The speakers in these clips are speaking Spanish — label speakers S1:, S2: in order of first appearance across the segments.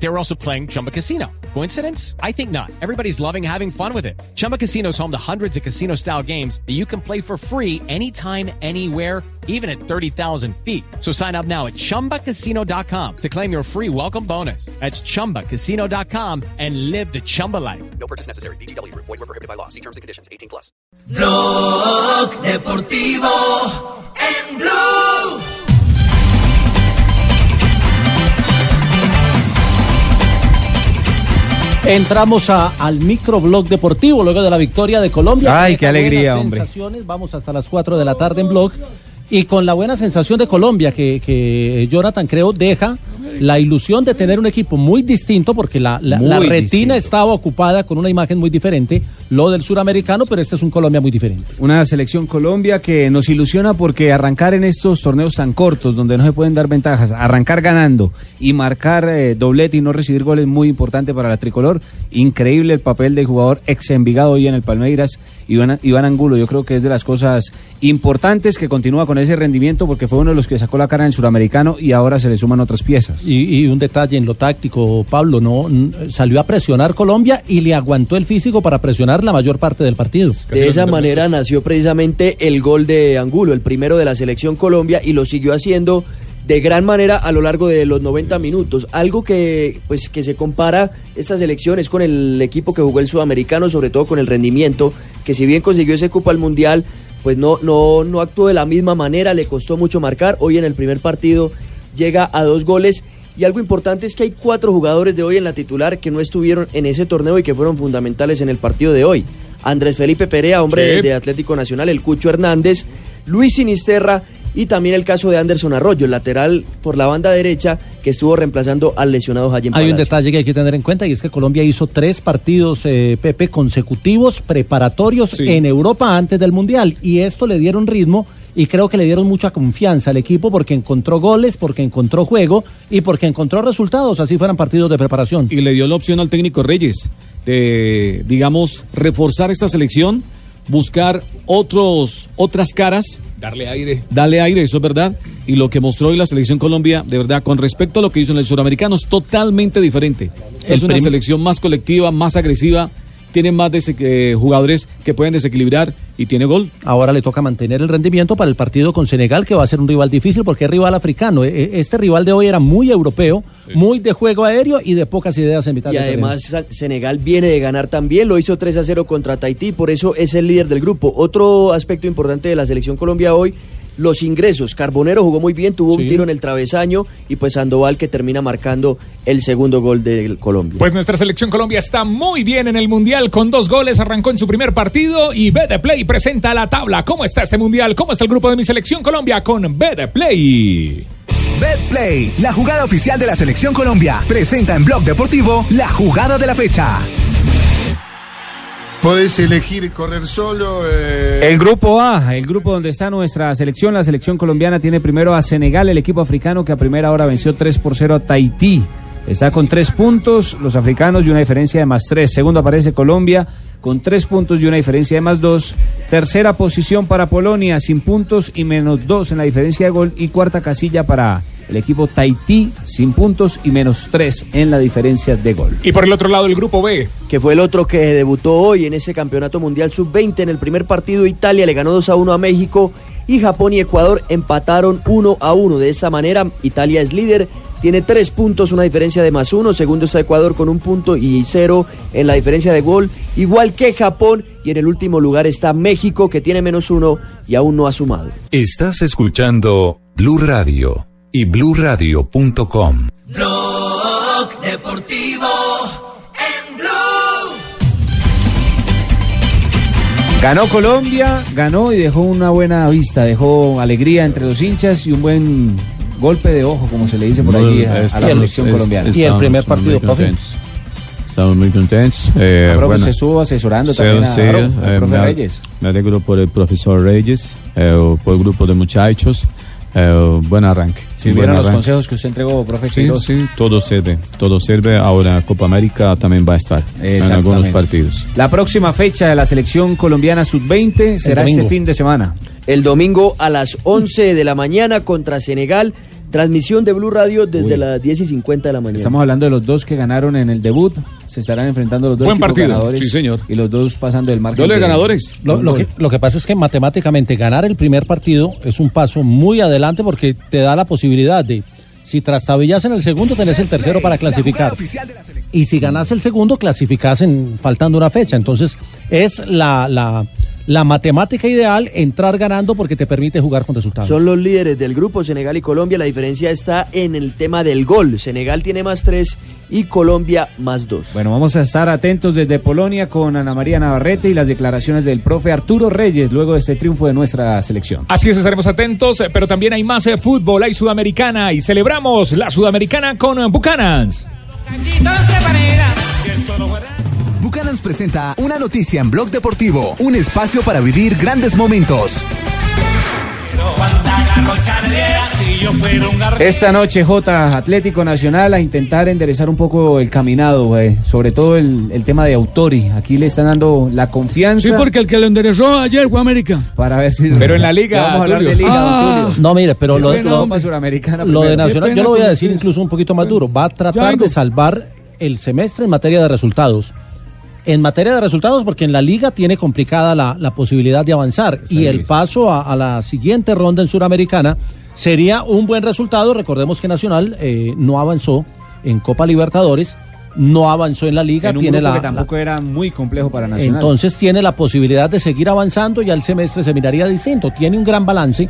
S1: They were also playing Chumba Casino. Coincidence? I think not. Everybody's loving having fun with it. Chumba Casino is home to hundreds of casino style games that you can play for free anytime, anywhere, even at 30,000 feet. So sign up now at chumbacasino.com to claim your free welcome bonus. That's chumbacasino.com and live the Chumba life.
S2: No purchase necessary. BGW. Void were prohibited by law. See terms and conditions. 18 plus.
S3: Blog Deportivo en Blue.
S4: Entramos a, al microblog deportivo luego de la victoria de Colombia.
S5: Ay, qué alegría, hombre.
S4: sensaciones. Vamos hasta las 4 de la tarde en blog. Y con la buena sensación de Colombia, que, que Jonathan creo deja la ilusión de tener un equipo muy distinto, porque la, la- retina
S5: distinto.
S4: estaba ocupada con una imagen muy diferente, lo del suramericano, pero este es un Colombia muy diferente.
S5: Una selección Colombia que nos ilusiona porque arrancar en estos torneos tan cortos, donde no se pueden dar ventajas, arrancar ganando y marcar eh, doblete y no recibir goles muy importante para la tricolor. Increíble el papel del jugador ex Envigado hoy en el Palmeiras, Iván, Iván Angulo. Yo creo que es de las cosas importantes que continúa con ese rendimiento porque fue uno de los que sacó la cara en el suramericano y ahora se le suman otras piezas.
S4: Y, y un detalle en lo táctico, Pablo, no salió a presionar Colombia y le aguantó el físico para presionar la mayor parte del partido.
S6: De esa manera nació precisamente el gol de Angulo, el primero de la selección Colombia, y lo siguió haciendo de gran manera a lo largo de los 90 minutos. Algo que, pues, que se compara estas elecciones con el equipo que jugó el sudamericano, sobre todo con el rendimiento, que si bien consiguió ese cupo al mundial, pues no, no, no actuó de la misma manera, le costó mucho marcar. Hoy en el primer partido llega a dos goles. Y algo importante es que hay cuatro jugadores de hoy en la titular que no estuvieron en ese torneo y que fueron fundamentales en el partido de hoy. Andrés Felipe Perea, hombre
S7: Sí.
S6: de Atlético Nacional, el Cucho Hernández, Luis Sinisterra y también el caso de Anderson Arroyo, el lateral por la banda derecha que estuvo reemplazando al lesionado Jayen
S4: Hay un detalle que hay que tener en cuenta y es que Colombia hizo tres partidos, eh, Pepe, consecutivos preparatorios
S7: Sí.
S4: en Europa antes del Mundial y esto le dieron ritmo y creo que le dieron mucha confianza al equipo porque encontró goles, porque encontró juego y porque encontró resultados, así fueran partidos de preparación.
S7: y le dio la opción al técnico Reyes de, digamos, reforzar esta selección, buscar otros, otras caras,
S8: Darle aire.
S7: darle aire, eso es verdad. Y lo que mostró hoy la selección Colombia, de verdad, con respecto a lo que hizo en el suramericano, es totalmente diferente. Es una selección más colectiva, más agresiva, tiene más dese- eh, jugadores que pueden desequilibrar y tiene gol.
S4: Ahora le toca mantener el rendimiento para el partido con Senegal, que va a ser un rival difícil porque es rival africano. E- e- Este rival de hoy era muy europeo, muy de juego aéreo y de pocas ideas en mitad
S6: Y
S4: de
S6: además Senegal viene de ganar también, lo hizo 3 a 0 contra Tahití, por eso es el líder del grupo. Otro aspecto importante de la selección Colombia hoy, los ingresos. Carbonero jugó muy bien, tuvo
S4: Sí.
S6: un tiro en el travesaño y pues Sandoval que termina marcando el segundo gol del Colombia.
S8: Pues nuestra selección Colombia está muy bien en el Mundial con dos goles, arrancó en su primer partido y BD Play presenta la tabla. ¿Cómo está este Mundial? ¿Cómo está el grupo de mi selección Colombia con BD Play?
S9: BetPlay, la jugada oficial de la Selección Colombia, presenta en Blog Deportivo la jugada de la fecha.
S10: Podés elegir correr solo. eh,
S5: El grupo A, el grupo donde está nuestra selección, la selección colombiana tiene primero a Senegal, el equipo africano que a primera hora venció 3 por 0 a Tahití. Está con tres puntos, los africanos y una diferencia de más tres. Segundo aparece Colombia con tres puntos y una diferencia de más dos. Tercera posición para Polonia sin puntos y menos dos en la diferencia de gol. Y cuarta casilla para el equipo Tahití sin puntos y menos tres en la diferencia de gol.
S8: Y por el otro lado el grupo B.
S6: que fue el otro que debutó hoy en ese campeonato mundial sub-20. En el primer partido Italia le ganó 2 a 1 a México y Japón y Ecuador empataron 1 a 1. De esta manera Italia es líder, tiene 3 puntos, una diferencia de más 1. Segundo está Ecuador con un punto y 0 en la diferencia de gol, igual que Japón. Y en el último lugar está México que tiene menos 1 y aún no ha sumado.
S11: Estás escuchando Blue Radio y bluradio.com.
S3: Blog Deportivo en Blue.
S5: Ganó Colombia, ganó y dejó una buena vista, dejó alegría entre los hinchas y un buen golpe de ojo, como se le dice por allí a, a la selección
S4: es-
S5: colombiana.
S4: Y el primer partido, profe.
S12: Estamos muy contentos. Eh,
S5: profe,
S12: bueno,
S5: se estuvo asesorando
S12: sí,
S5: también a-
S12: sí,
S5: a-
S12: eh,
S5: profe
S12: me,
S5: Reyes.
S12: me alegro por el profesor Reyes, eh, por el grupo de muchachos. Eh, buen arranque.
S5: Sirvieron
S12: Buen
S5: los
S12: arranque.
S5: consejos que usted entregó, profe
S12: Sí, sí, todo sirve, todo sirve. Ahora Copa América también va a estar en algunos partidos.
S5: La próxima fecha de la selección colombiana sub-20 será este fin de semana.
S6: El domingo a las 11 de la mañana contra Senegal. Transmisión de Blue Radio desde
S5: Uy.
S6: las 10 y 50 de la mañana.
S5: Estamos hablando de los dos que ganaron en el debut. Se estarán enfrentando los dos
S6: Buen partido.
S5: ganadores.
S6: Sí, señor.
S5: Y los dos pasando del margen.
S4: Doble
S5: de-
S4: ganadores. Lo, lo que, lo que pasa es que matemáticamente ganar el primer partido es un paso muy adelante porque te da la posibilidad de, si trastabillas en el segundo, tenés el tercero para clasificar. Y si ganas el segundo, clasificás en, faltando una fecha. Entonces, es la, la, la matemática ideal entrar ganando porque te permite jugar con resultados.
S6: Son los líderes del grupo Senegal y Colombia. La diferencia está en el tema del gol. Senegal tiene más tres y Colombia más dos.
S5: Bueno, vamos a estar atentos desde Polonia con Ana María Navarrete y las declaraciones del profe Arturo Reyes luego de este triunfo de nuestra selección.
S8: Así es, estaremos atentos, eh, pero también hay más eh, fútbol, hay sudamericana y celebramos la sudamericana con eh, Bucanans.
S9: Presenta una noticia en Blog Deportivo, un espacio para vivir grandes momentos.
S5: Esta noche J Atlético Nacional a intentar enderezar un poco el caminado, eh, sobre todo el, el tema de Autori. Aquí le están dando la confianza.
S7: Sí, porque el que lo enderezó ayer fue América.
S5: Para ver si.
S8: Pero en la liga,
S5: Vamos a hablar de liga,
S7: Ah.
S4: No, mire, pero lo, lo-
S5: Copa Suramericana
S4: lo de. Nacional, yo lo voy a decir incluso un poquito más duro. Va a tratar de salvar el semestre en materia de resultados. En materia de resultados, porque en la liga tiene complicada la, la posibilidad de avanzar. Y el paso a, a la siguiente ronda en Suramericana sería un buen resultado. Recordemos que Nacional eh, no avanzó en Copa Libertadores, no avanzó en la liga,
S5: En un
S4: tiene
S5: grupo
S4: la,
S5: que tampoco era muy complejo para Nacional.
S4: entonces tiene la posibilidad de seguir avanzando y al semestre se miraría distinto. Tiene un gran balance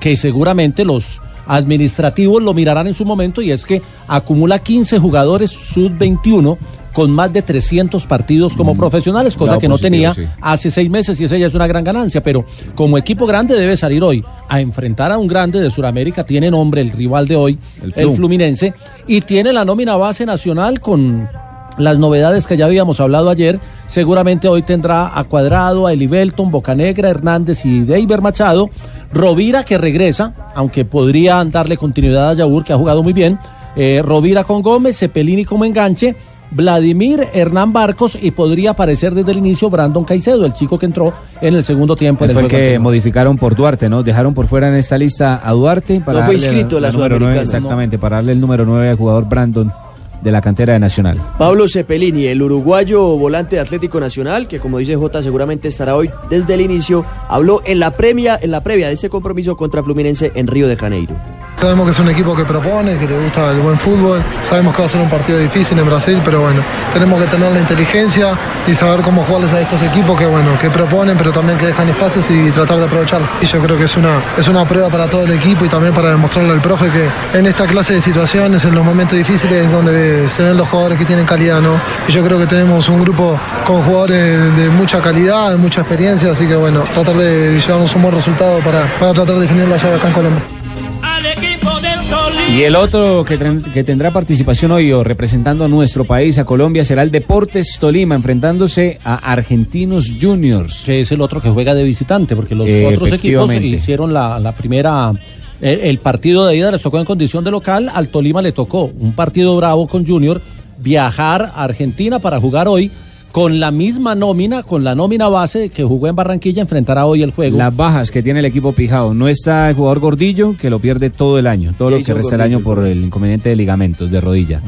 S4: que seguramente los administrativos lo mirarán en su momento y es que acumula 15 jugadores sub-21 con más de 300 partidos como profesionales, cosa
S7: lado
S4: que no
S7: positivo,
S4: tenía
S7: sí.
S4: hace seis meses y esa ya es una gran ganancia, pero como equipo grande debe salir hoy a enfrentar a un grande de Sudamérica, tiene nombre el rival de hoy, el,
S7: Flu.
S4: Fluminense, y tiene la nómina base nacional con las novedades que ya habíamos hablado ayer. Seguramente hoy tendrá a Cuadrado, a Elibelton, Bocanegra, Hernández y Deiber Machado. Rovira que regresa, aunque podría darle continuidad a Yaur, que ha jugado muy bien. Eh, Rovira con Gómez, Cepelini como enganche. Vladimir Hernán Barcos y podría aparecer desde el inicio Brandon Caicedo, el chico que entró en el segundo tiempo. en
S5: Fue el que
S4: anterior.
S5: modificaron por Duarte, ¿no? Dejaron por fuera en esta lista a Duarte para
S6: No fue
S5: darle
S6: inscrito la
S5: número nueve,
S6: Sudamericana,
S5: exactamente, para darle el número 9 al jugador Brandon de la cantera de Nacional.
S6: Pablo Cepelini, el uruguayo volante de Atlético Nacional, que como dice J seguramente estará hoy desde el inicio, habló en la previa, en la previa de ese compromiso contra Fluminense en Río de Janeiro.
S13: Sabemos que es un equipo que propone, que le gusta el buen fútbol. Sabemos que va a ser un partido difícil en Brasil, pero bueno, tenemos que tener la inteligencia y saber cómo jugarles a estos equipos que bueno, que proponen, pero también que dejan espacios y tratar de aprovecharlos. Y yo creo que es una, es una prueba para todo el equipo y también para demostrarle al profe que en esta clase de situaciones, en los momentos difíciles, es donde se ven los jugadores que tienen calidad, ¿no? Y yo creo que tenemos un grupo con jugadores de mucha calidad, de mucha experiencia, así que bueno, tratar de llevarnos un buen resultado para, para tratar de definir la llave acá en Colombia.
S5: Y el otro que, tendrá participación hoy o representando a nuestro país, a Colombia, será el Deportes Tolima, enfrentándose a Argentinos Juniors.
S4: Que es el otro que juega de visitante, porque los
S5: Eh,
S4: otros equipos
S5: efectivamente.
S4: hicieron la, la primera. El, el partido de ida les tocó en condición de local, al Tolima le tocó un partido bravo con Junior, viajar a Argentina para jugar hoy con la misma nómina, con la nómina base que jugó en Barranquilla, enfrentará hoy el juego.
S5: Las bajas que tiene el equipo Pijao. No está el jugador Gordillo, que lo pierde todo el año, todo
S6: ¿Qué
S5: lo que resta el año por el inconveniente de ligamentos, de rodilla.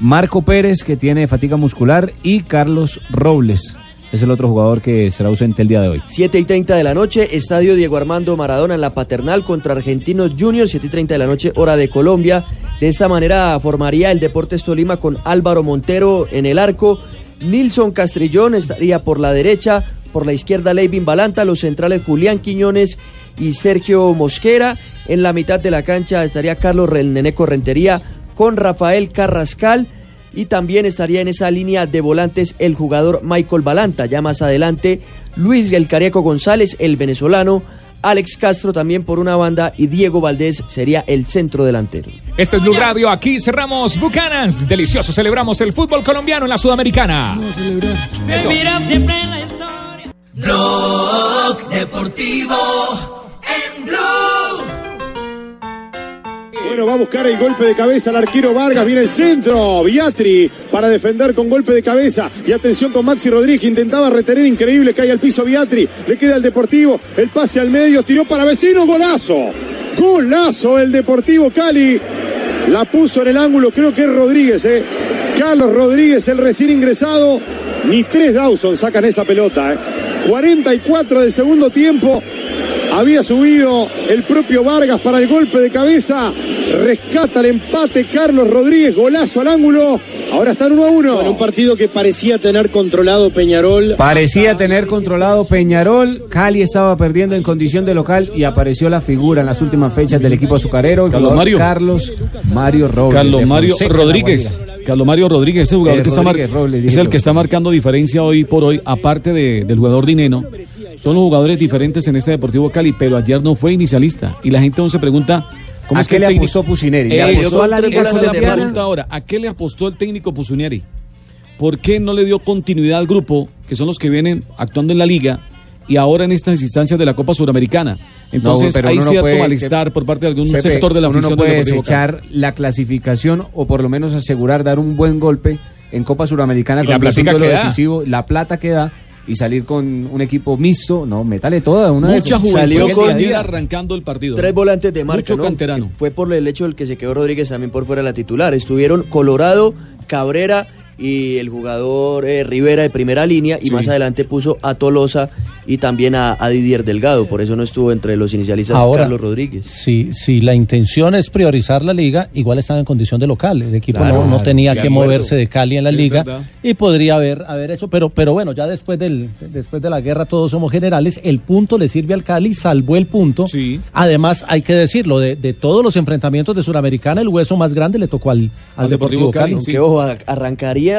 S5: Marco Pérez, que tiene fatiga muscular, y Carlos Robles. Es el otro jugador que será ausente el día de hoy.
S6: 7 y 30 de la noche, Estadio Diego Armando Maradona en la Paternal contra Argentinos Juniors, 7 y 30 de la noche, hora de Colombia. De esta manera formaría el Deportes Tolima con Álvaro Montero en el arco, Nilson Castrillón estaría por la derecha, por la izquierda Leivin Balanta, los centrales Julián Quiñones y Sergio Mosquera. En la mitad de la cancha estaría Carlos Neneco Rentería con Rafael Carrascal. Y también estaría en esa línea de volantes el jugador Michael Balanta. Ya más adelante, Luis El Cariaco González, el venezolano. Alex Castro también por una banda y Diego Valdés sería el centro delantero.
S8: Este es Blue Radio, aquí cerramos Bucanans. Delicioso, celebramos el fútbol colombiano en la Sudamericana. Eso.
S3: Blog Deportivo en Blue.
S14: A buscar el golpe de cabeza al arquero Vargas. Viene el centro. Viatri para defender con golpe de cabeza. Y atención con Maxi Rodríguez intentaba retener. Increíble. Cae al piso Viatri. Le queda el Deportivo. El pase al medio. Tiró para vecino. Golazo. Golazo el Deportivo Cali. La puso en el ángulo. Creo que es Rodríguez. ¿eh? Carlos Rodríguez, el recién ingresado. Ni tres Dawson sacan esa pelota. ¿eh? 44 del segundo tiempo. Había subido el propio Vargas para el golpe de cabeza. Rescata el empate Carlos Rodríguez, golazo al ángulo. Ahora están 1 a 1.
S15: En un partido que parecía tener controlado Peñarol.
S5: Parecía tener controlado Peñarol. Cali estaba perdiendo en condición de local y apareció la figura en las últimas fechas del equipo azucarero. el
S7: Carlos Mario.
S5: Carlos Mario Robles.
S7: Carlos Mario Rodríguez. Carlos Mario Rodríguez, ese jugador
S5: Eh,
S7: que está mar-
S5: Robles,
S7: es el que está marcando diferencia hoy por hoy, aparte de- del jugador Dineno. Son los jugadores diferentes en este Deportivo Cali, pero ayer no fue inicialista. Y la gente aún se pregunta ¿cómo
S5: ¿A
S7: es que
S5: le
S7: técnico-
S5: apostó Pusineri? ¿Le
S7: Eh,
S5: apostó a la
S7: esa
S5: Liga
S7: es la
S5: Colombiana?
S7: pregunta ahora. ¿A qué le apostó el técnico Pusineri? ¿Por qué no le dio continuidad al grupo, que son los que vienen actuando en la liga, y ahora en estas instancias de la Copa Suramericana? Entonces
S5: pero
S7: hay
S5: no
S7: cierto
S5: puede-
S7: malestar por parte de algún sector de la
S5: uno no
S7: afición
S5: puede desechar la clasificación o por lo menos asegurar dar un buen golpe en Copa Suramericana con un decisivo, la plata que da y salir con un equipo mixto, no, métale toda una de
S7: Mucha juventud
S6: Salió con-
S7: día arrancando el partido.
S6: Tres volantes de marca,
S7: Mucho
S6: ¿no?
S7: canterano.
S6: Fue por el hecho del que se quedó Rodríguez también por fuera de la titular. Estuvieron Colorado, Cabrera y el jugador eh, Rivera de primera línea y
S4: Sí.
S6: más adelante puso a Tolosa y también a, a Didier Delgado. Por eso no estuvo entre los inicialistas
S4: Ahora,
S6: Carlos Rodríguez.
S4: Si, si la intención es priorizar la liga, igual están en condición de local. El equipo
S6: Claro,
S4: no, no
S6: claro,
S4: tenía que
S6: acuerdo.
S4: moverse de Cali en la
S6: Es
S4: liga
S6: verdad.
S4: y podría haber, haber hecho, pero, pero bueno, ya después del, después de la guerra todos somos generales, el punto le sirve al Cali, salvó el punto. Además, hay que decirlo, de, de todos los enfrentamientos de Suramericana, el hueso más grande le tocó al, al Deportivo, Cali.
S6: Aunque ojo, a-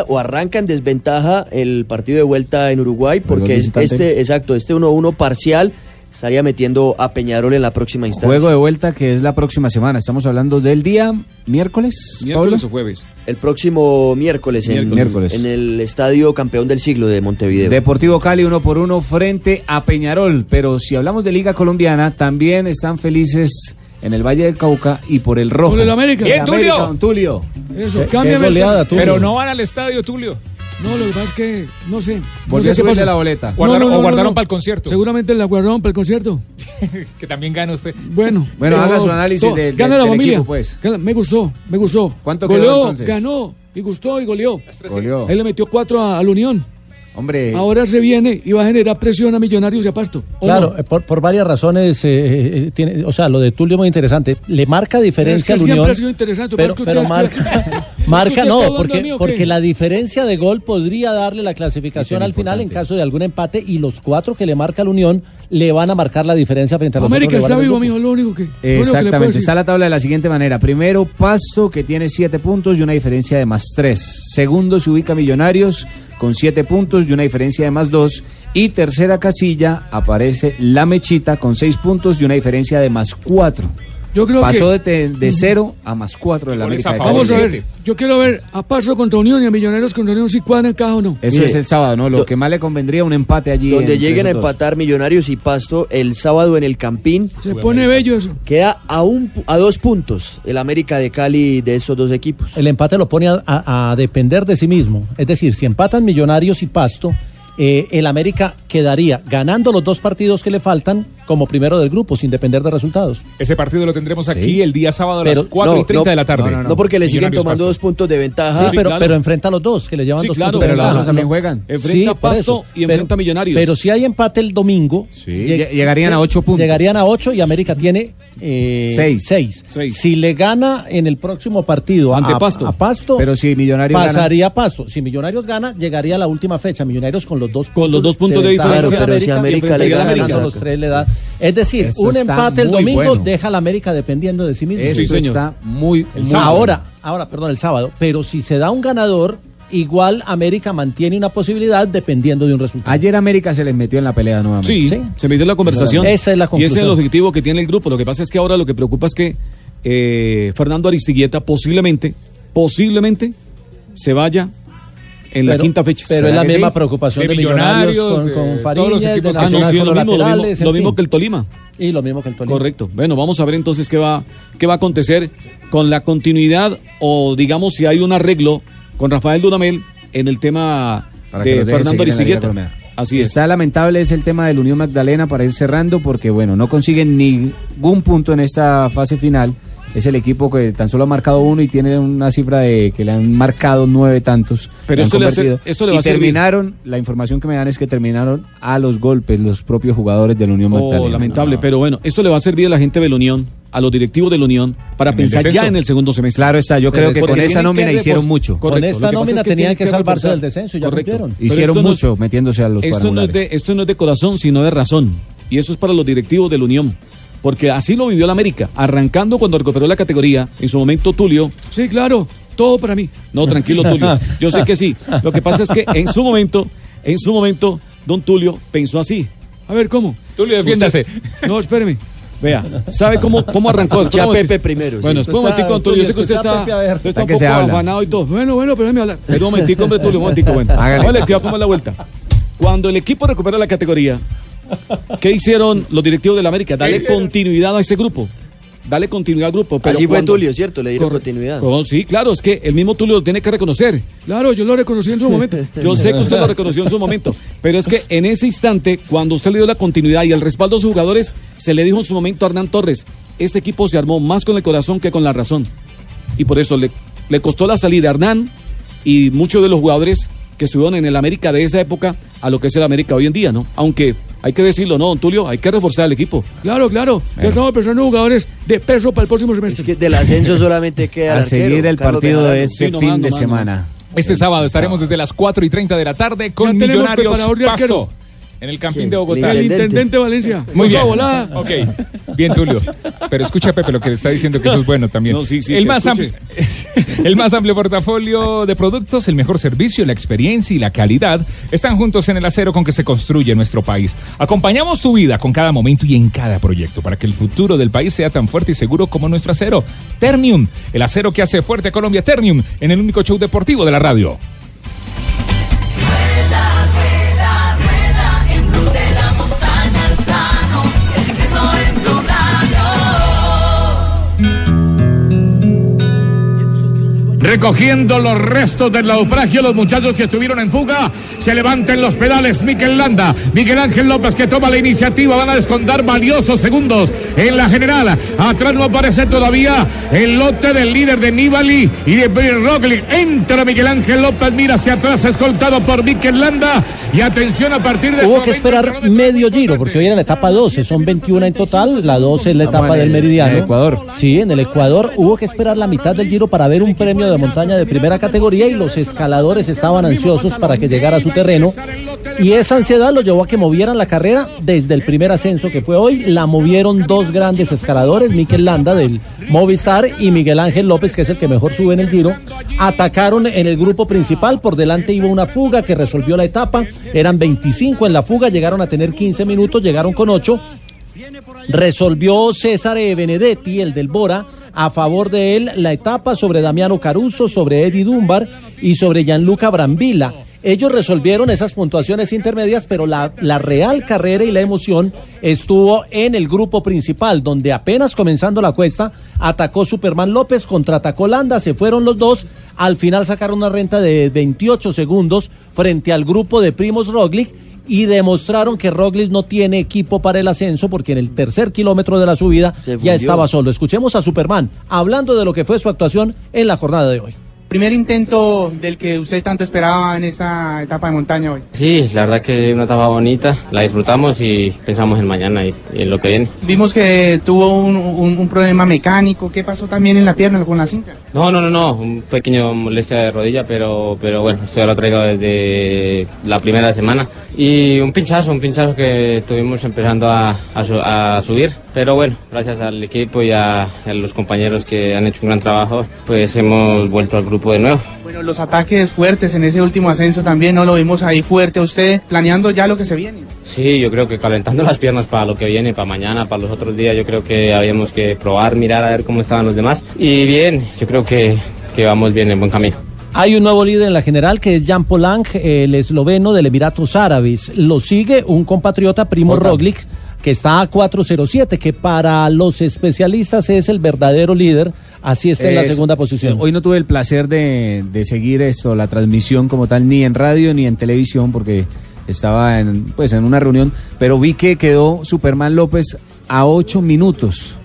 S6: o arranca en desventaja el partido de vuelta en Uruguay porque es- este, exacto, este 1-1 parcial estaría metiendo a Peñarol en la próxima instancia.
S5: Juego de vuelta que es la próxima semana. Estamos hablando del día miércoles.
S6: ¿Miércoles
S5: Pablo?
S7: o jueves?
S6: El próximo miércoles, en,
S5: Miércoles.
S6: en el Estadio Campeón del Siglo de Montevideo.
S5: Deportivo Cali uno por uno frente a Peñarol. Pero si hablamos de Liga Colombiana, también están felices en el Valle del Cauca y por el rojo.
S8: Por el América. Bien, Tulio.
S5: don Tulio.
S8: Eso,
S5: Qué-
S8: cámbiame
S5: qué
S8: el
S5: goleada. Tulio.
S8: Pero no van al estadio, Tulio.
S16: No, lo que pasa es que, no sé.
S8: Volvió
S16: no
S8: a
S16: sé
S8: subirle
S16: pasó.
S8: la boleta. Guardaron- o guardaron para el concierto.
S16: Seguramente la guardaron para el concierto.
S8: que también gana usted.
S16: Bueno.
S5: Bueno,
S16: pero-
S5: haga su análisis
S16: to-
S5: del-
S16: Gana
S5: del-
S16: la
S5: del
S16: familia.
S5: equipo, pues.
S16: Gana- me gustó, me gustó.
S5: ¿Cuánto quedó,
S16: Goleó,
S5: entonces?
S16: ganó, y gustó, y goleó.
S5: Goleó.
S16: Él le metió cuatro a, a la Unión.
S5: Hombre.
S16: Ahora se viene y va a generar presión a Millonarios y a Pasto. ¿o
S4: Claro,
S16: no?
S4: eh, por, por varias razones, eh, eh, tiene, o sea, lo de Tulio es muy interesante. Le marca diferencia
S16: Es que
S4: al
S16: siempre
S4: Unión.
S16: ha sido interesante,
S4: pero,
S16: pero
S4: marca, marca
S16: ¿Usted está
S4: no, porque,
S16: mí
S4: porque la diferencia de gol podría darle la clasificación al final en caso de algún empate y los cuatro que le marca al Unión le van a marcar la diferencia frente a los
S16: América está vivo, mijo, lo único que.
S5: Exactamente, está la tabla de la siguiente manera. Primero, Pasto, que tiene siete puntos y una diferencia de más tres. Segundo, se ubica Millonarios con siete puntos y una diferencia de más dos. Y tercera casilla aparece La Mechita con seis puntos y una diferencia de más cuatro.
S16: Yo creo
S5: Pasó
S16: que-
S5: de, de cero a más cuatro en la América de.
S16: Vamos a ver, yo quiero ver a Paso contra Unión y a Millonarios contra Unión si cuadran cada uno.
S5: Eso es el sábado, ¿no? Lo que más le convendría un empate allí.
S6: Donde lleguen a empatar Millonarios y Pasto el sábado en el Campín.
S16: Se pone bello eso.
S6: Queda a, un, pu- a dos puntos el América de Cali de esos dos equipos.
S4: El empate lo pone a, a- a depender de sí mismo. Es decir, si empatan Millonarios y Pasto, eh, el América quedaría ganando los dos partidos que le faltan como primero del grupo, sin depender de resultados.
S8: Ese partido lo tendremos aquí
S4: Sí.
S8: el día sábado a
S4: Pero-
S8: las 4 y
S6: no,
S8: 30
S6: no,
S8: de la tarde.
S6: no, no, no, porque le siguen tomando
S8: Pasto.
S6: dos puntos de ventaja.
S4: Sí, pero, pero enfrenta a los dos, que le llevan
S7: Sí,
S4: dos
S7: claro,
S4: puntos de
S7: pero los
S4: ventaja.
S7: también juegan. Enfrenta a Pasto y enfrenta a Millonarios.
S4: Pero si hay empate el domingo,
S5: lle- llegarían a ocho puntos.
S4: Llegarían a ocho y América tiene eh,
S5: Seis.
S4: seis. Si le gana en el próximo partido
S5: Ante
S4: a,
S5: Pasto.
S4: a Pasto,
S5: Pero si Millonarios gana-
S4: pasaría a Pasto. Si Millonarios gana, llegaría a la última fecha. Millonarios con los dos puntos,
S7: los dos puntos de
S4: ventaja
S7: diferencia.
S6: pero si América le
S4: América
S6: gana,
S4: los tres le da. Es decir,
S5: Eso
S4: un empate el domingo
S5: bueno.
S4: deja a la América dependiendo de sí mismo.
S5: Eso está muy, muy
S4: ahora, ahora, perdón, el sábado. Pero si se da un ganador, igual América mantiene una posibilidad dependiendo de un resultado.
S5: Ayer América se les metió en la pelea nuevamente.
S7: Sí, se metió en la conversación.
S4: Esa es la
S7: Y ese es
S4: conclusión.
S7: el objetivo que tiene el grupo. Lo que pasa es que ahora lo que preocupa es que eh, Fernando Aristiguieta posiblemente, posiblemente se vaya en la
S4: Pero-
S7: quinta fecha.
S4: pero es la
S7: ¿Será que
S4: misma
S7: sí?
S4: preocupación de Millonarios con- de
S7: no,
S4: Nacional
S7: sí,
S4: con
S7: lo
S4: los
S7: mismo, lo
S4: laterales,
S7: mismo, lo que el Tolima.
S4: Y lo mismo que el Tolima.
S7: Correcto. Bueno, vamos a ver entonces qué va, qué va a acontecer con la continuidad o digamos si hay un arreglo con Rafael Dudamel en el tema
S5: Para que
S7: de Fernando Aristigueta. Así es.
S5: Está lamentable es el tema del Unión Magdalena para ir cerrando porque bueno, no consiguen ningún punto en esta fase final. Es el equipo que tan solo ha marcado uno y tiene una cifra de que le han marcado nueve tantos.
S7: Pero esto le hace- esto le va
S5: y
S7: a servir.
S5: terminaron, la información que me dan es que terminaron a los golpes los propios jugadores del Unión
S7: Oh,
S5: Magdalena.
S7: lamentable, pero bueno, esto le va a servir a la gente de la Unión, a los directivos de la Unión, para pensar ya en el segundo semestre.
S5: Claro está, yo creo que con esta
S7: tienen
S5: nómina hicieron mucho.
S7: Correcto,
S4: Con esta nómina
S7: es que
S4: tenían que salvarse del descenso y ya
S7: Correcto.
S5: Hicieron
S7: esto no es-
S5: mucho metiéndose a los
S7: esto no, es
S5: cuadrangulares.
S7: de, esto no es de corazón, sino de razón. Y eso es para los directivos de la Unión. Porque así lo vivió la América, arrancando cuando recuperó la categoría, en su momento Tulio. Sí, claro, todo para mí. No, tranquilo Tulio, yo sé que sí. Lo que pasa es que en su momento, en su momento, don Tulio pensó así. A ver, ¿cómo?
S8: Tulio, defiéndase.
S7: Usted- No, espéreme. Vea, ¿sabe cómo, cómo arrancó?
S6: Escucha a Pepe primero,
S7: Bueno, espera un momentico, Tulio. Yo sé que usted está, usted está un
S5: que se
S7: poco
S5: habla.
S7: afanado y todo. Bueno, bueno, pero déjeme hablar. Espera un momentico, hombre, Tulio, un momentico, bueno.
S5: Hágale.
S7: Vale, cuidado, cómo es la vuelta. Cuando el equipo recupera la categoría, ¿qué hicieron los directivos de la América? Darle continuidad a ese grupo. Dale continuidad al grupo. Pero
S6: Así fue
S7: cuando-
S6: Tulio, ¿cierto? Le dieron
S7: Corre-
S6: continuidad.
S7: Oh, sí, claro, es que el mismo Tulio lo tiene que reconocer.
S16: Claro, yo lo reconocí en su momento.
S7: Yo sé que usted lo reconoció en su momento, pero es que en ese instante, cuando usted le dio la continuidad y el respaldo a sus jugadores, se le dijo en su momento a Hernán Torres, este equipo se armó más con el corazón que con la razón. Y por eso le, le costó la salida a Hernán y muchos de los jugadores que estuvieron en el América de esa época a lo que es el América hoy en día, ¿no? Aunque hay que decirlo, ¿no, don Tulio? Hay que reforzar el equipo.
S16: Claro, claro. Ya estamos pensando en jugadores de peso para el próximo semestre.
S6: Es que del ascenso solamente queda
S5: A
S6: arquero,
S5: seguir el
S6: Carlos
S5: partido de este
S7: Sí,
S5: fin de semana.
S8: Este sábado estaremos desde las 4 y 30 de la tarde con Millonarios. Pasto en el Campín
S6: ¿Quién?
S8: de Bogotá.
S16: El
S6: Intendente.
S16: intendente Valencia.
S8: Muy bien.
S16: volada.
S8: Ok. Bien, Tulio. Pero escucha, Pepe, lo que le está diciendo que eso es bueno también.
S7: No, sí, sí,
S8: el, más amplio, el más amplio portafolio de productos, el mejor servicio, la experiencia y la calidad están juntos en el acero con que se construye nuestro país. Acompañamos tu vida con cada momento y en cada proyecto para que el futuro del país sea tan fuerte y seguro como nuestro acero. Ternium, el acero que hace fuerte a Colombia. Ternium, en el único show deportivo de la radio.
S14: Recogiendo los restos del naufragio, los muchachos que estuvieron en fuga se levantan los pedales. Miquel Landa, Miguel Ángel López que toma la iniciativa. Van a descontar valiosos segundos en la general. Atrás no aparece todavía el lote del líder de Nibali y de Bill Roglic. Entra Miguel Ángel López, mira hacia atrás, escoltado por Miquel Landa. Y atención a partir de
S4: Hubo que esperar medio giro, porque hoy era la etapa 12, son 21 en total, la 12 es la etapa del
S5: el-
S4: meridiano.
S5: en Ecuador.
S4: Sí, en el Ecuador hubo que esperar la mitad del giro para ver un premio de montaña de primera categoría y los escaladores estaban ansiosos para que llegara a su terreno. Y esa ansiedad los llevó a que movieran la carrera desde el primer ascenso que fue hoy. La movieron dos grandes escaladores, Miquel Landa del Movistar y Miguel Ángel López, que es el que mejor sube en el giro. Atacaron en el grupo principal, por delante iba una fuga que resolvió la etapa. Eran 25 en la fuga, llegaron a tener 15 minutos, llegaron con 8. Resolvió César Benedetti, el del Bora, a favor de él la etapa sobre Damiano Caruso, sobre Eddie Dunbar y sobre Gianluca Brambilla. Ellos resolvieron esas puntuaciones intermedias, pero la, la real carrera y la emoción estuvo en el grupo principal, donde apenas comenzando la cuesta, atacó Superman López, contraatacó Landa, se fueron los dos, al final sacaron una renta de 28 segundos frente al grupo de Primos Roglic y demostraron que Roglic no tiene equipo para el ascenso porque en el tercer kilómetro de la subida ya estaba solo. Escuchemos a Superman hablando de lo que fue su actuación en la jornada de hoy.
S17: Primer intento del que usted tanto esperaba en esta etapa de montaña hoy.
S18: Sí, la verdad que una etapa bonita, la disfrutamos y pensamos en mañana y, y en lo que viene.
S17: Vimos que tuvo un, un- un problema mecánico. ¿Qué pasó también en la pierna con la cinta?
S18: No, no, no, no, un pequeño molestia de rodilla, pero, pero bueno, esto ya lo traigo desde la primera semana. Y un pinchazo, un pinchazo que estuvimos empezando a, a a subir, pero bueno, gracias al equipo y a, a los compañeros que han hecho un gran trabajo, pues hemos vuelto al grupo de nuevo.
S17: Bueno, los ataques fuertes en ese último ascenso también, ¿no? Lo vimos ahí fuerte usted, planeando ya lo que se viene.
S18: Sí, yo creo que calentando las piernas para lo que viene, para mañana, para los otros días, yo creo que habíamos que probar, mirar a ver cómo estaban los demás. Y bien, yo creo que, que vamos bien en buen camino.
S4: Hay un nuevo líder en la general que es Jan Polang, el esloveno del Emiratos Árabes. Lo sigue un compatriota, Primo. Roglic, que está a 4.07, que para los especialistas es el verdadero líder, así está en la segunda posición.
S5: Hoy no tuve el placer de, de seguir esto, la transmisión como tal, ni en radio ni en televisión, porque estaba en, pues, en una reunión, pero vi que quedó Superman López a ocho minutos.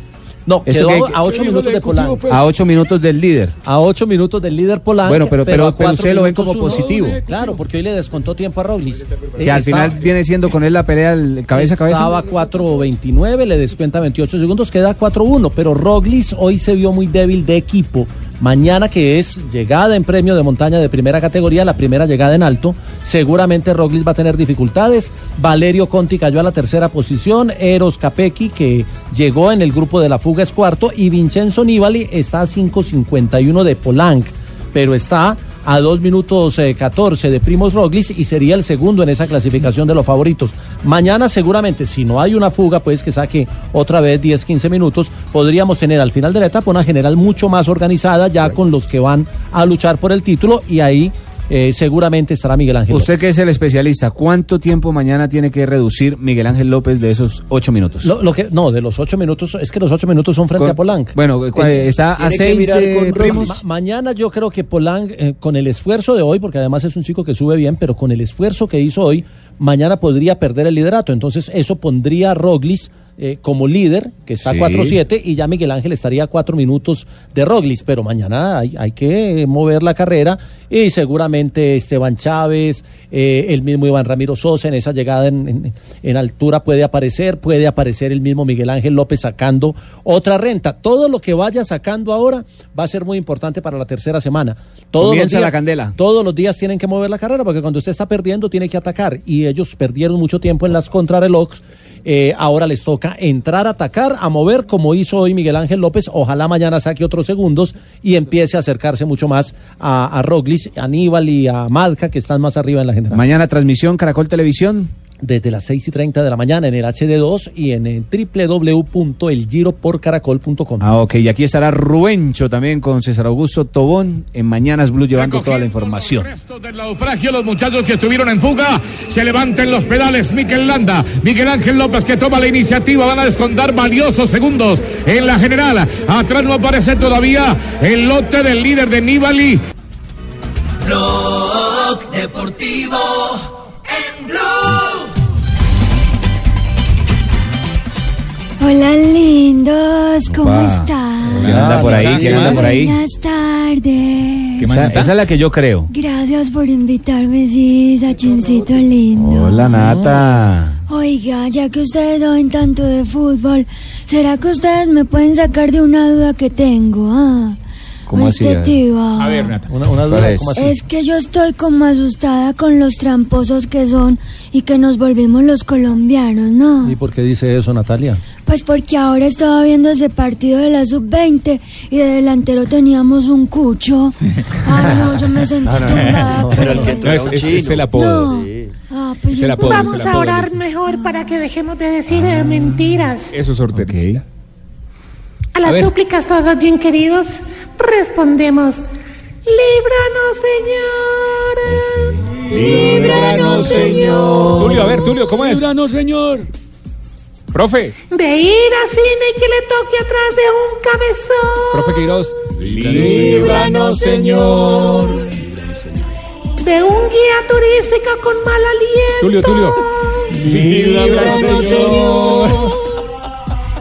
S4: No,
S5: Eso
S4: quedó
S5: que-
S4: a 8 minutos de Polang.
S5: A ocho minutos del líder.
S4: A 8 minutos del líder Polang.
S5: Bueno, pero- pero- pero usted lo ve como
S4: uno.
S5: positivo.
S4: Claro, porque hoy le descontó tiempo a Roglic.
S5: Que al final viene siendo con él la pelea el cabeza a cabeza.
S4: Estaba 4.29, le descuenta 28 segundos, queda 4.1. Pero Roglic hoy se vio muy débil de equipo. Mañana, que es llegada en premio de montaña de primera categoría, la primera llegada en alto, seguramente Roglic va a tener dificultades. Valerio Conti cayó a la tercera posición. Eros Capecchi, que llegó en el grupo de la fuga, es cuarto. Y Vincenzo Nibali está a 5.51 de Polanc, pero está a 2 minutos eh, 14 de Primos Roglic y sería el segundo en esa clasificación de los favoritos. Mañana seguramente, si no hay una fuga, pues que saque otra vez 10, 15 minutos, podríamos tener al final de la etapa una general mucho más organizada ya con los que van a luchar por el título y ahí eh, seguramente estará Miguel Ángel.
S5: Usted que es el especialista, ¿cuánto tiempo mañana tiene que reducir Miguel Ángel López de esos ocho minutos?
S4: Lo, lo que, no, de los ocho minutos, es que los ocho minutos son frente
S5: Con-
S4: a Polanc.
S5: bueno, cu- está a seis de
S4: con
S5: Primos.
S4: Ma- mañana yo creo que Polanc, eh, con el esfuerzo de hoy, porque además es un chico que sube bien, pero con el esfuerzo que hizo hoy, mañana podría perder el liderato. Entonces eso pondría a Roglic eh, como líder, que está
S5: Sí.
S4: a 4-7, y ya Miguel Ángel estaría a 4 minutos de Roglic. Pero mañana hay, hay que mover la carrera y seguramente Esteban Chávez, eh, el mismo Iván Ramiro Sosa en esa llegada en, en- en altura puede aparecer, puede aparecer el mismo Miguel Ángel López sacando otra renta. Todo lo que vaya sacando ahora va a ser muy importante para la tercera semana. Todos los días-
S5: la candela.
S4: Todos los días tienen que mover la carrera porque cuando usted está perdiendo tiene que atacar y ellos perdieron mucho tiempo en las contrarrelojes. Eh, ahora les toca entrar a atacar, a mover como hizo hoy Miguel Ángel López. Ojalá mañana saque otros segundos y empiece a acercarse mucho más a, a a Aníbal y a Madka que están más arriba en la general.
S5: Mañana transmisión Caracol Televisión.
S4: Desde las 6 y 30 de la mañana en el HD2 y en el www.elgiroporcaracol.com.
S5: Ah, ok. Y aquí estará Rubencho también con César Augusto Tobón en Mañanas Blue llevando toda la información.
S19: del naufragio, los muchachos que estuvieron en fuga se levantan los pedales. Miquel Landa, Miguel Ángel López que toma la iniciativa, van a descontar valiosos segundos en la general. Atrás no aparece todavía el lote del líder de Nibali.
S3: Blog Deportivo en Blue.
S20: Hola lindos, ¿cómo
S5: Opa.
S20: están?
S5: ¿Quién anda por ahí? ¿Quién anda por ahí?
S20: Buenas tardes.
S5: Esa, esa es la que yo creo.
S20: Gracias por invitarme, sí, Sachincito lindo.
S5: Hola, Nata.
S20: Oiga, ya que ustedes saben tanto de fútbol, ¿será que ustedes me pueden sacar de una duda que tengo? Ah,
S5: ¿Cómo así?
S20: Cuestitiva.
S8: A ver, Nata.
S4: Una, una duda,
S5: ¿Cuál es?
S4: ¿cómo así?
S20: Es que yo estoy como asustada con los tramposos que son y que nos volvimos los colombianos, ¿no?
S4: ¿Y por qué dice eso, Natalia?
S20: Pues porque ahora estaba viendo ese partido de la sub-20 y de delantero teníamos un cucho. Ay, no, yo me sentí tumbada.
S8: No, es, es- es el apodo.
S20: No. Ah, pues
S8: Es el
S20: yo-
S8: apodo,
S21: Vamos
S8: el
S21: a orar mejor para que dejemos de decir eh, mentiras.
S8: Eso es sortería.
S21: A las
S8: A
S21: súplicas todos bien queridos, respondemos, líbranos Señor.
S8: Líbranos, Señor. Tulio, a ver, Tulio, ¿cómo es?
S16: Líbranos, Señor.
S8: Profe,
S21: De ir a cine y que le toque atrás de un cabezón.
S8: profe Queiroz.
S16: Líbranos, Señor.
S21: De un guía turístico con mal aliento.
S8: Tulio, Tulio.
S16: Líbranos, Señor.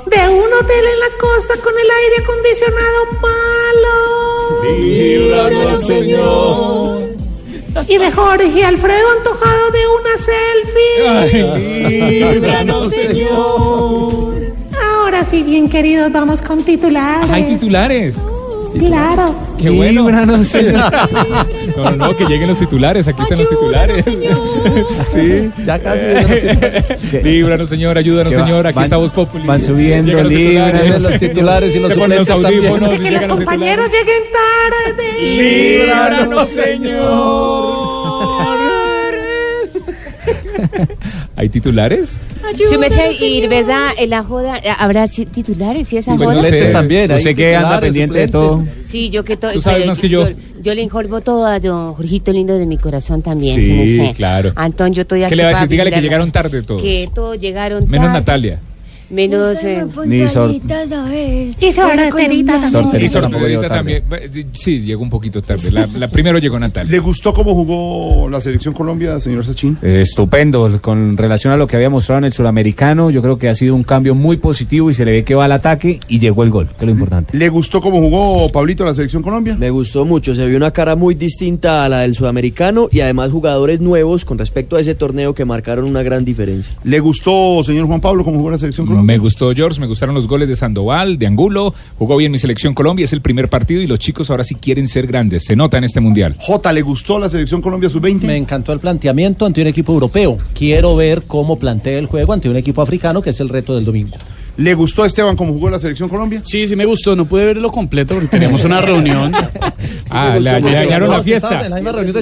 S21: De un hotel en la costa con el aire acondicionado malo.
S16: Líbranos, Señor.
S21: Y de Jorge Alfredo antojado de una selfie.
S16: Líbranos, Señor.
S21: Ahora sí, bien queridos, vamos con titulares.
S8: Hay titulares.
S21: Claro.
S8: Qué bueno.
S5: Líbranos, Señor.
S8: No, no, no, que lleguen los titulares. Aquí están los titulares. Sí.
S4: Ya casi. titulares.
S8: Líbranos, Señor, ayúdanos, Señor. Aquí
S5: van-
S8: está Voz Populi.
S5: van subiendo,
S8: Llegan los
S5: líbranos.
S8: titulares.
S4: Los titulares y los
S8: los audífonos
S21: Que los compañeros lleguen tarde.
S8: Líbranos, Señor. ¿Hay titulares?
S22: Si me sé ir, ¿verdad? En la joda, eh, ¿habrá titulares? ¿Sí esa
S8: no
S22: joda?
S8: sé,
S5: también, usted
S8: hay
S5: que anda pendiente de todo.
S22: Sí, yo que todo.
S8: Tú sabes más que yo.
S22: yo. le enjolvo todo a don Jorgito lindo de mi corazón también,
S8: Sí,
S22: si me sé.
S8: claro.
S22: Antón, yo estoy aquí
S8: ¿Qué le va a decir? Dígale que llegaron tarde todos.
S22: Que todos llegaron
S8: Menos
S22: tarde.
S8: Natalia.
S22: Menos... eh,
S20: Ni
S21: sorterita
S8: Y
S20: también.
S8: Sorterita también. Sí, llegó un poquito tarde. La, la primero llegó Natalia.
S10: ¿Le gustó cómo jugó la selección Colombia, señor Sachin?
S5: Eh, Estupendo, con relación a lo que había mostrado en el suramericano, yo creo que ha sido un cambio muy positivo y se le ve que va al ataque y llegó el gol, que es lo importante.
S10: ¿Le gustó cómo jugó Pablito la selección Colombia?
S6: Me gustó mucho, se vio una cara muy distinta a la del sudamericano y además jugadores nuevos con respecto a ese torneo que marcaron una gran diferencia.
S10: ¿Le gustó, señor Juan Pablo, cómo jugó la selección Colombia?
S8: Me gustó George, me gustaron los goles de Sandoval, de Angulo. Jugó bien mi selección Colombia, es el primer partido y los chicos ahora sí quieren ser grandes. Se nota en este mundial.
S10: J, ¿le gustó la selección Colombia sub-20?
S4: Me encantó el planteamiento ante un equipo europeo. Quiero ver cómo plantea el juego ante un equipo africano, que es el reto del domingo.
S10: ¿Le gustó a Esteban cómo jugó la selección Colombia?
S12: Sí, sí me gustó. No pude verlo completo porque teníamos una reunión.
S8: Ah, le, le dañaron la fiesta.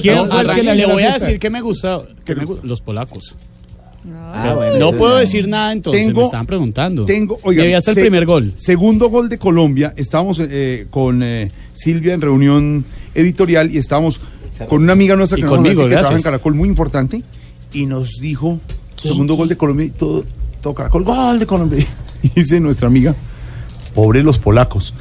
S12: ¿Quién fue el que le, voy a decir que me gusta. que me gu- los polacos.
S10: Ah,
S12: Pero no puedo decir nada entonces.
S10: Tengo-
S12: me estaban preguntando.
S10: Tengo,
S12: Y
S10: oiga,
S12: había hasta el
S10: se-
S12: primer gol.
S10: Segundo gol de Colombia. Estábamos eh, con eh, Silvia en reunión editorial y estábamos con una amiga nuestra
S12: Y
S10: que, nos
S12: conmigo,
S10: conoce, que trabaja en. Caracol muy importante y nos dijo segundo gol de Colombia y todo, todo Caracol, gol de Colombia. Y dice nuestra amiga, pobres los polacos.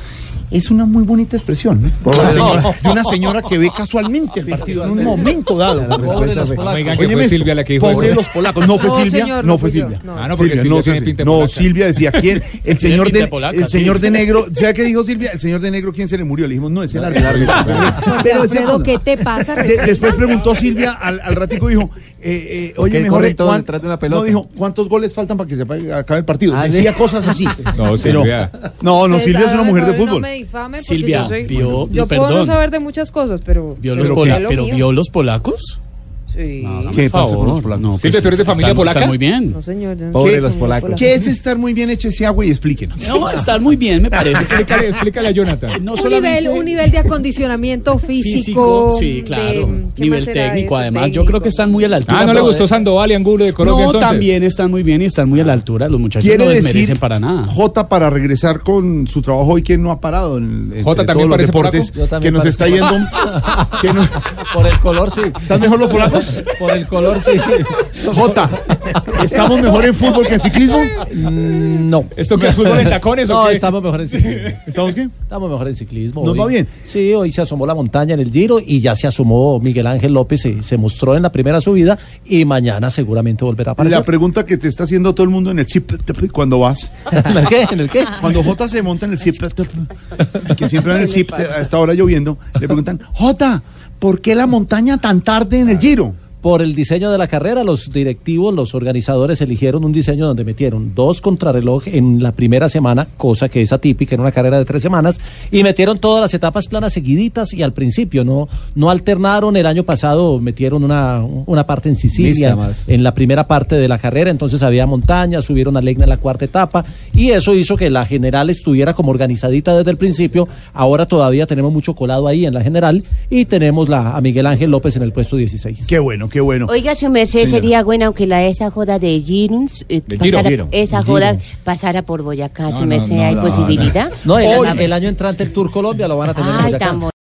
S10: Es una muy bonita expresión, ¿no? De una señora, de una señora que ve casualmente el partido en un momento dado.
S4: Pobre los polacos.
S8: Fue Silvia la que dijo
S10: pobre
S8: eso.
S10: los polacos. No fue
S8: No,
S10: Silvia,
S8: señor,
S10: no fue. Silvia.
S8: No. Ah, no, porque Silvia
S10: no,
S8: tiene pinta
S10: No,
S8: polaca.
S10: Silvia decía quién, el señor de,
S12: polaca,
S10: el señor
S12: sí.
S10: de negro, ¿sabe qué dijo Silvia? El señor de negro, ¿quién se le murió? Le dijimos, no, es el árbitro. Pero decía,
S23: Alfredo, ¿qué te pasa?
S10: de- después preguntó Silvia al, al ratico dijo, eh, eh, oye, mejor
S5: corren todos
S10: ¿cuán-
S5: detrás de una pelota?
S10: No dijo, ¿cuántos goles faltan para que se acabe el partido?
S5: Ah,
S10: Decía cosas así.
S8: No, Silvia.
S10: no, no,
S23: Pues,
S10: Silvia es una mujer de fútbol.
S23: No me difame porque
S12: Silvia,
S23: yo soy...
S12: vio-
S23: yo puedo
S12: perdón.
S23: no saber de muchas cosas, pero...
S12: ¿Vio
S23: pero
S12: los,
S23: ¿qué
S12: pola- pero vio los polacos?
S23: Sí.
S12: No,
S10: ¿Qué pasa con los polacos?
S12: No, pues,
S8: Silvia, ¿tú eres de familia
S12: están-
S8: polaca?
S12: están muy bien.
S23: No, señor. yo no
S5: Pobre los polacos.
S10: ¿Qué es estar muy bien hecho ese agua y explíquenos?
S12: No, están muy bien, me parece.
S8: Explícale, explícale a Jonathan.
S12: No
S23: Un
S12: solamente
S23: nivel, un nivel de acondicionamiento físico.
S12: físico, sí, claro.
S23: ¿qué
S12: nivel técnico,
S23: eso?
S12: además. Yo creo que están muy a la altura.
S8: Ah, ¿no le gustó Sandoval y Angulo de Colombia
S12: No,
S8: entonces?
S12: también están muy bien y están muy a la altura. Los muchachos no desmerecen para nada.
S10: J para regresar con su trabajo hoy que no ha parado en, en
S8: J
S10: en
S8: también
S10: todos los deportes que nos está yendo
S4: Por el color, sí.
S10: ¿Están mejor los polacos?
S4: Por el color, sí.
S10: J, ¿estamos mejor en fútbol que en ciclismo?
S4: Mm, No.
S8: ¿Esto qué es fútbol en tacones o
S4: No,
S8: qué?
S4: estamos mejor en ciclismo.
S10: ¿Estamos qué?
S4: Estamos mejor en ciclismo.
S10: ¿Nos
S4: hoy.
S10: va bien?
S4: Sí, hoy se asomó la montaña en el Giro y ya se asomó Miguel Ángel López, se, se mostró en la primera subida y mañana seguramente volverá a aparecer.
S10: La pregunta que te está haciendo todo el mundo en el chip cuando vas.
S4: ¿En el qué? ¿En el qué?
S10: Cuando J se monta en el chip, que siempre va en el chip a esta hora lloviendo, le preguntan, J, ¿por qué la montaña tan tarde en el Giro?
S4: Por el diseño de la carrera, los directivos, los organizadores eligieron un diseño donde metieron dos contrarreloj en la primera semana, cosa que es atípica en una carrera de tres semanas, y metieron todas las etapas planas seguiditas y al principio no, no alternaron. El año pasado metieron una, una parte en Sicilia, en la primera parte de la carrera, entonces había montaña, subieron a Legna en la cuarta etapa, y eso hizo que la general estuviera como organizadita desde el principio. Ahora todavía tenemos mucho colado ahí en la general, y tenemos la, a Miguel Ángel López en el puesto 16.
S10: Qué bueno, qué bueno.
S22: Oiga, su merced,
S10: Señora.
S22: sería bueno aunque la esa joda de Giros, eh,
S4: De
S22: pasara-
S4: Giro.
S22: esa joda pasara por Boyacá,
S4: No,
S22: su merced,
S4: no,
S22: ¿hay
S4: no,
S22: posibilidad?
S4: No, el, año- el año entrante el Tour Colombia lo van a tener en Boyacá.
S22: tan